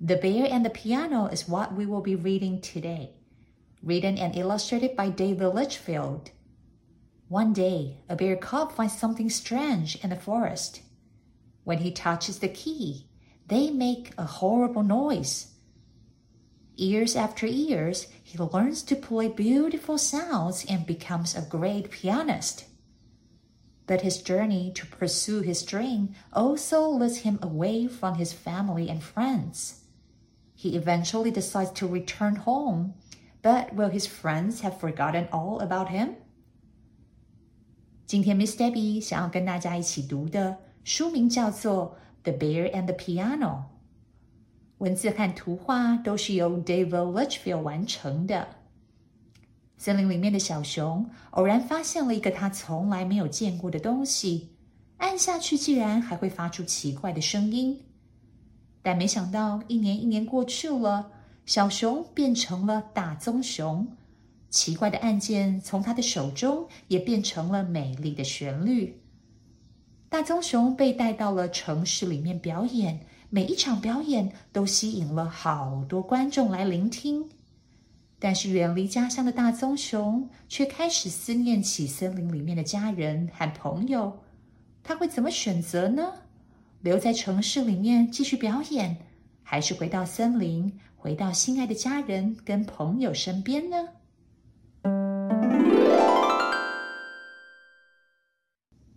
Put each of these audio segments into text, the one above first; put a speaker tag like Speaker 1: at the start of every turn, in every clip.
Speaker 1: The Bear and the Piano is what we will be reading today, written and illustrated by David Litchfield. One day, a bear cub finds something strange in the forest. When he touches the key, they make a horrible noise. Years after years, he learns to play beautiful sounds and becomes a great pianist. But his journey to pursue his dream also leads him away from his family and friends. He eventually decides to return home, but will his friends have forgotten all about him? 今天 Miss Debby 想要跟大家一起读的书名叫做《The Bear and the Piano》，文字和图画都是由 David Litchfield 完成的。森林里面的小熊偶然发现了一个他从来没有见过的东西，按下去竟然还会发出奇怪的声音。但没想到，一年一年过去了，小熊变成了大棕熊。奇怪的按键从他的手中也变成了美丽的旋律。大棕熊被带到了城市里面表演，每一场表演都吸引了好多观众来聆听。但是远离家乡的大棕熊却开始思念起森林里面的家人和朋友。他会怎么选择呢？留在城市里面继续表演，还是回到森林，回到心爱的家人跟朋友身边呢？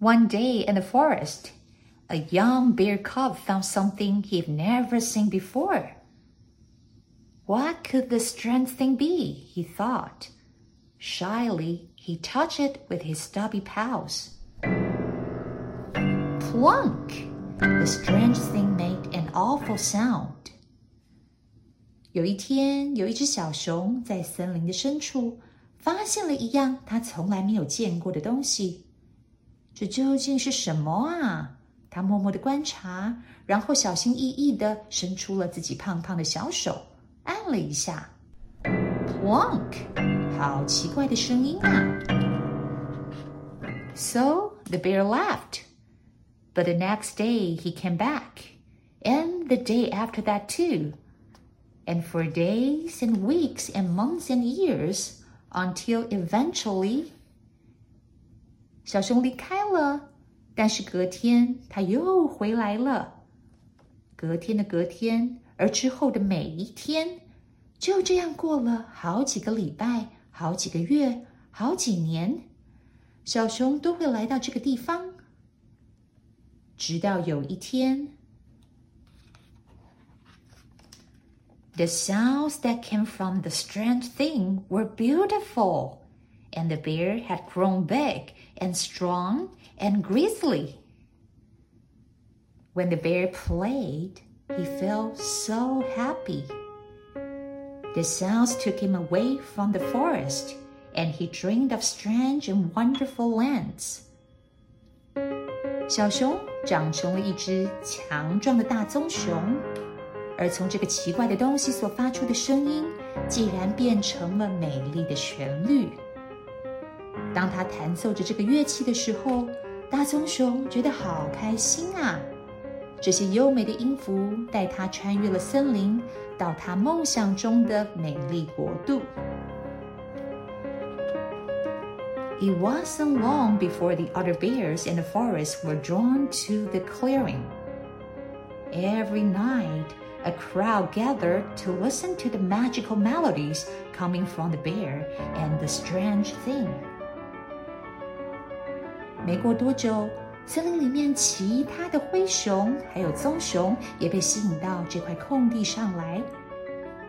Speaker 1: One day in the forest, a young bear cub found something he'd never seen before. What could this strange thing be? he thought. Shyly, he touched it with his stubby paws. Plunk! The strange thing made an awful sound. 有一天，有一只小熊在森林的深处发现了一样它从来没有见过的东西。这究竟是什么啊？它默默的观察，然后小心翼翼的伸出了自己胖胖的小手，按了一下，plunk，好奇怪的声音啊！So the bear laughed. But the next day he came back, and the day after that too. And for days and weeks and months and years, until eventually 小熊离开了，但是隔天他又回来了。隔天的隔天，而之后的每一天，就这样过了好几个礼拜、好几个月、好几年，小熊都会来到这个地方。 直到有一天，The sounds that came from the strange thing were beautiful, and the bear had grown big and strong and grizzly. When the bear played, he felt so happy. The sounds took him away from the forest, and he dreamed of strange and wonderful lands. 小熊 长成了一只强壮的大棕熊，而从这个奇怪的东西所发出的声音，竟然变成了美丽的旋律。当他弹奏着这个乐器的时候，大棕熊觉得好开心啊！这些优美的音符带他穿越了森林，到他梦想中的美丽国度。It wasn't long before the other bears in the forest were drawn to the clearing. Every night, a crowd gathered to listen to the magical melodies coming from the bear and the strange thing. 没过多久，森林里面其他的灰熊还有棕熊也被吸引到这块空地上来。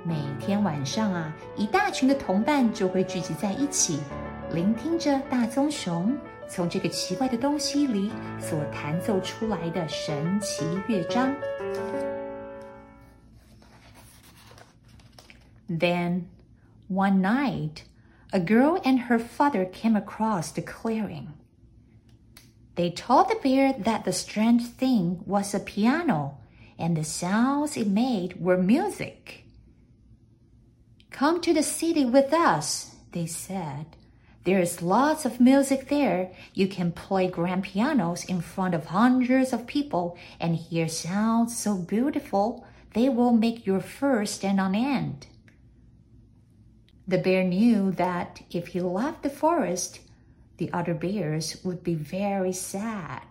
Speaker 1: 每天晚上啊，一大群的同伴就会聚集在一起。 聆听着大棕熊从这个奇怪的东西里所弹奏出来的神奇乐章。 Then, one night, a girl and her father came across the clearing. They told the bear that the strange thing was a piano and the sounds it made were music. Come to the city with us, they said. There is lots of music there. You can play grand pianos in front of hundreds of people and hear sounds so beautiful they will make your fur stand on end. The bear knew that if he left the forest, the other bears would be very sad.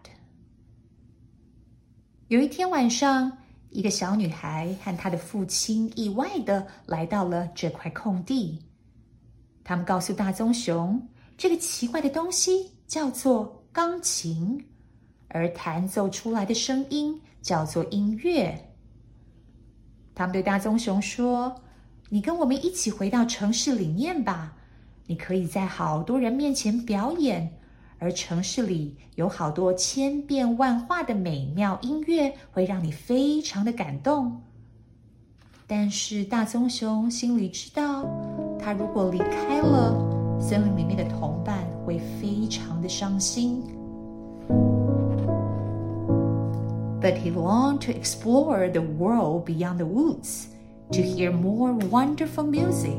Speaker 1: 有一天晚上，一个小女孩和她的父亲意外的来到了这块空地。 他们告诉大棕熊，这个奇怪的东西叫做钢琴，而弹奏出来的声音叫做音乐。他们对大棕熊说：“你跟我们一起回到城市里面吧，你可以在好多人面前表演，而城市里有好多千变万化的美妙音乐，会让你非常的感动。”但是大棕熊心里知道，他如果离开了森林里面的同伴，会非常的伤心。but he longed to explore the world beyond the woods, to hear more wonderful music,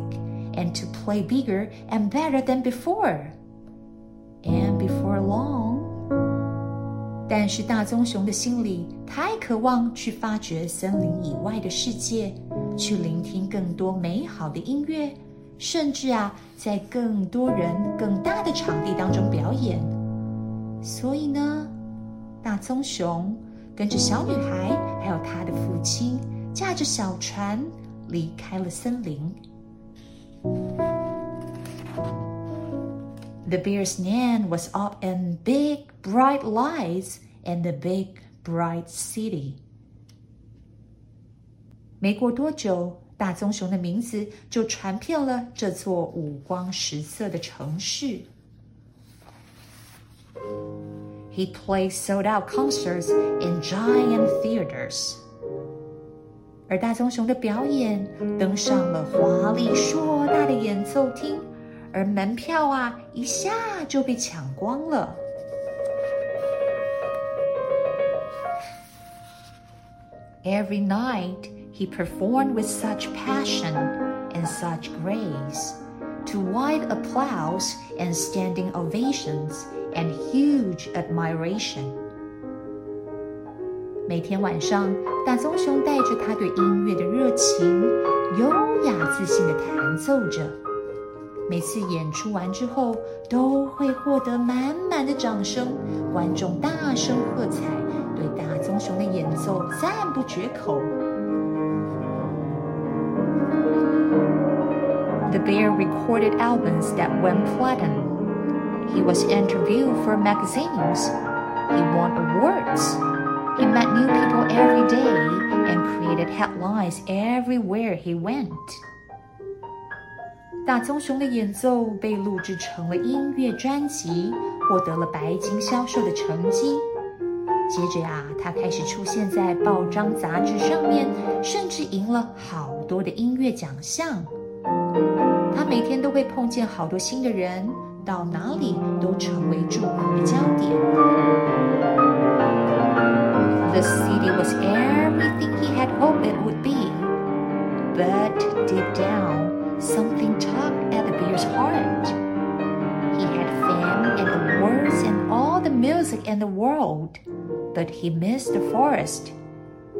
Speaker 1: and to play bigger and better than before. And before long, 但是大棕熊的心里太渴望去发掘森林以外的世界，去聆听更多美好的音乐，甚至啊，在更多人、更大的场地当中表演。所以呢，大棕熊跟着小女孩还有她的父亲，驾着小船离开了森林。The bear's name was up in big bright lights in the big bright city。没过多久，大棕熊的名字就传遍了这座五光十色的城市。he played sold out concerts in giant theaters. 而大棕熊的表演登上了华丽硕大的演奏厅， 而门票啊一下就被抢光了。Every night he performed with such passion and such grace, to wide applause and standing ovations and huge admiration. 每天晚上，大棕熊带着他对音乐的热情，优雅自信的弹奏着。 每次演出完之后，都会获得满满的掌声，观众大声喝彩，对大棕熊的演奏赞不绝口。The bear recorded albums that went platinum. He was interviewed for magazines. He won awards. He met new people every day and created headlines everywhere he went. 大棕熊的演奏被录制成了音乐专辑，获得了白金销售的成绩。接着呀、啊，他开始出现在报章杂志上面，甚至赢了好多的音乐奖项。他每天都会碰见好多新的人。到哪里都成为注目的焦点。The city was everything he had hoped it would be, but deep down, something tugged at the bear's heart. He had fame and awards and all the music in the world, but he missed the forest.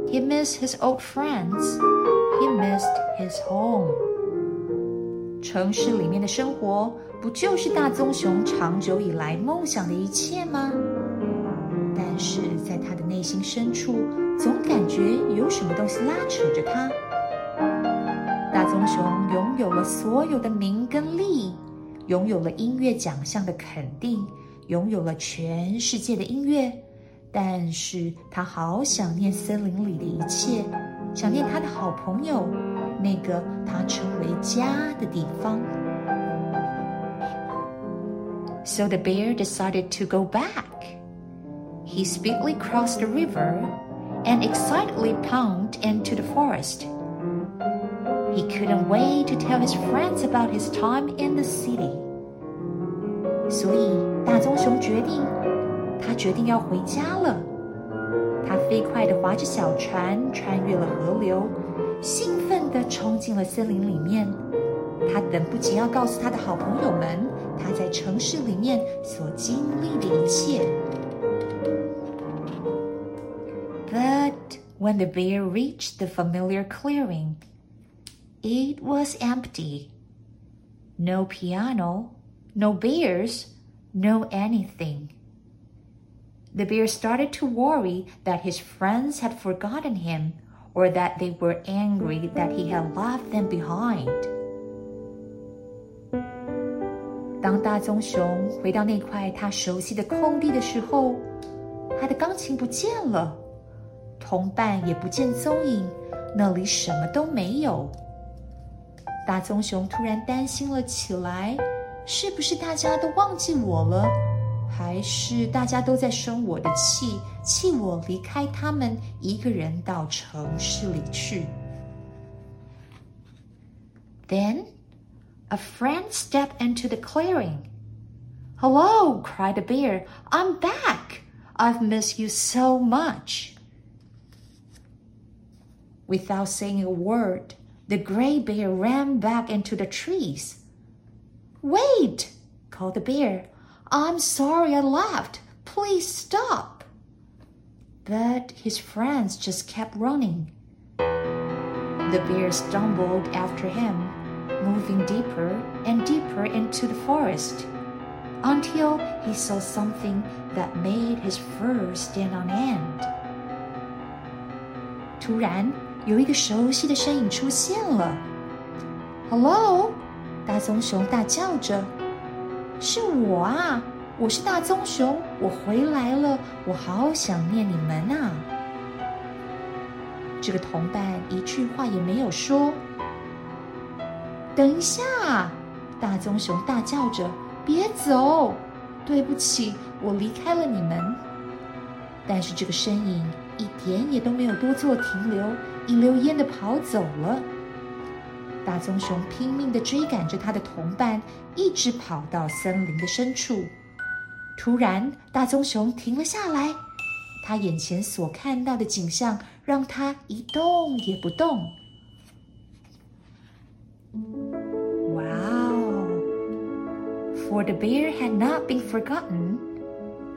Speaker 1: He missed his old friends. He missed his home. 城市里面的生活不就是大棕熊长久以来梦想的一切吗？但是在他的内心深处，总感觉有什么东西拉扯着他。 大棕熊拥有了所有的名跟利，拥有了音乐奖项的肯定，拥有了全世界的音乐，但是他好想念森林里的一切，想念他的好朋友，那个他称为家的地方。so the bear decided to go back. He speedily crossed the river and excitedly plunged into the forest. He couldn't wait to tell his friends about his time in the city. 所以大棕熊决定，他决定要回家了。他飞快地划着小船，穿越了河流，兴奋地冲进了森林里面。他等不及要告诉他的好朋友们，他在城市里面所经历的一切。But when the bear reached the familiar clearing, it was empty. No piano, no bears, no anything. The bear started to worry that his friends had forgotten him or that they were angry that he had left them behind. 当大棕熊回到那块他熟悉的空地的时候，他的钢琴不见了，同伴也不见踪影，那里什么都没有。 大棕熊突然担心了起来：是不是大家都忘记我了？还是大家都在生我的气，气我离开他们，一个人到城市里去？Then. A friend stepped into the clearing. Hello, cried the bear. I'm back. I've missed you so much. Without saying a word, the gray bear ran back into the trees. Wait, called the bear. I'm sorry I laughed. Please stop. But his friends just kept running. The bear stumbled after him moving deeper and deeper into the forest until he saw something that made his fur stand on end. 突然，有一个熟悉的身影出现了。“Hello！” 大棕熊大叫着，“是我啊！我是大棕熊，我回来了，我好想念你们啊！”这个同伴一句话也没有说。等一下！大棕熊大叫着：“别走！对不起，我离开了你们。”但是这个身影一点也都没有多做停留，一溜烟的跑走了。大棕熊拼命的追赶着他的同伴，一直跑到森林的深处。突然，大棕熊停了下来，他眼前所看到的景象让他一动也不动。for the bear had not been forgotten.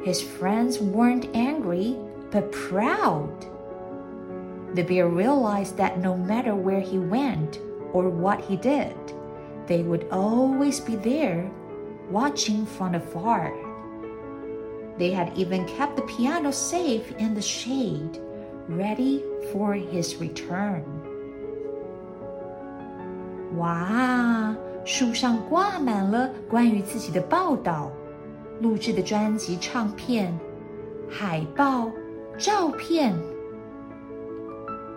Speaker 1: His friends weren't angry, but proud. The bear realized that no matter where he went or what he did, they would always be there, watching from afar. They had even kept the piano safe in the shade, ready for his return. Wow! 树上挂满了关于自己的报道、录制的专辑唱片、海报、 照片。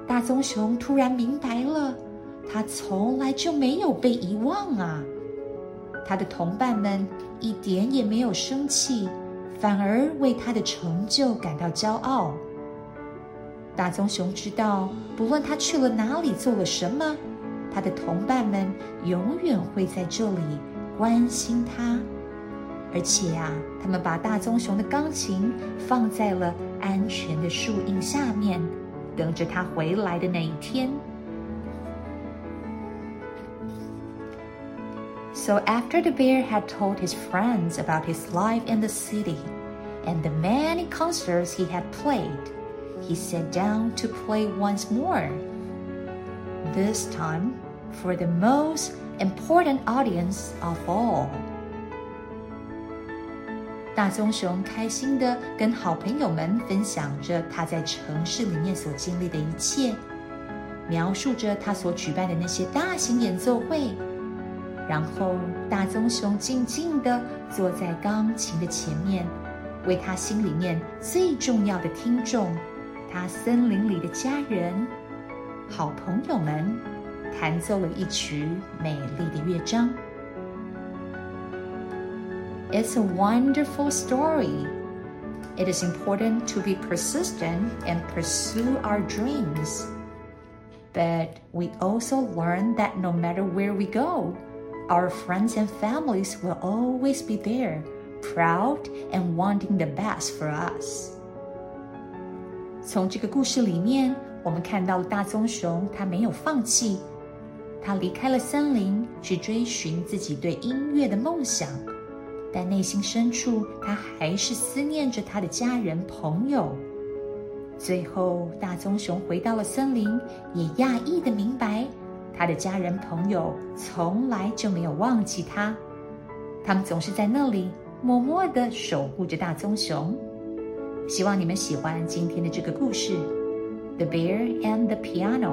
Speaker 1: 大棕熊突然明白了，他从来就没有被遗忘啊！他的同伴们一点也没有生气，反而为他的成就感到骄傲。大棕熊知道，不论他去了哪里，做了什么。他的同伴们永远会在这里关心他，而且呀，他们把大棕熊的钢琴放在了安全的树荫下面，等着他回来的那一天。So after the bear had told his friends about his life in the city and the many concerts he had played, he sat down to play once more. This time, for the most important audience of all。 大棕熊开心的跟好朋友们分享着他在城市里面所经历的一切，描述着他所举办的那些大型演奏会。然后，大棕熊静静的坐在钢琴的前面，为他心里面最重要的听众，他森林里的家人、好朋友们。弹奏了一曲美丽的乐章。It's a wonderful story. It is important to be persistent and pursue our dreams. But we also learn that no matter where we go, our friends and families will always be there, proud and wanting the best for us. 从这个故事里面，我们看到了大棕熊，它没有放弃，它离开了森林，去追寻自己对音乐的梦想。 但内心深处，他还是思念着他的家人朋友。最后，大棕熊回到了森林，也讶异的明白，他的家人朋友从来就没有忘记他，他们总是在那里默默的守护着大棕熊。希望你们喜欢今天的这个故事，《The Bear and the Piano》。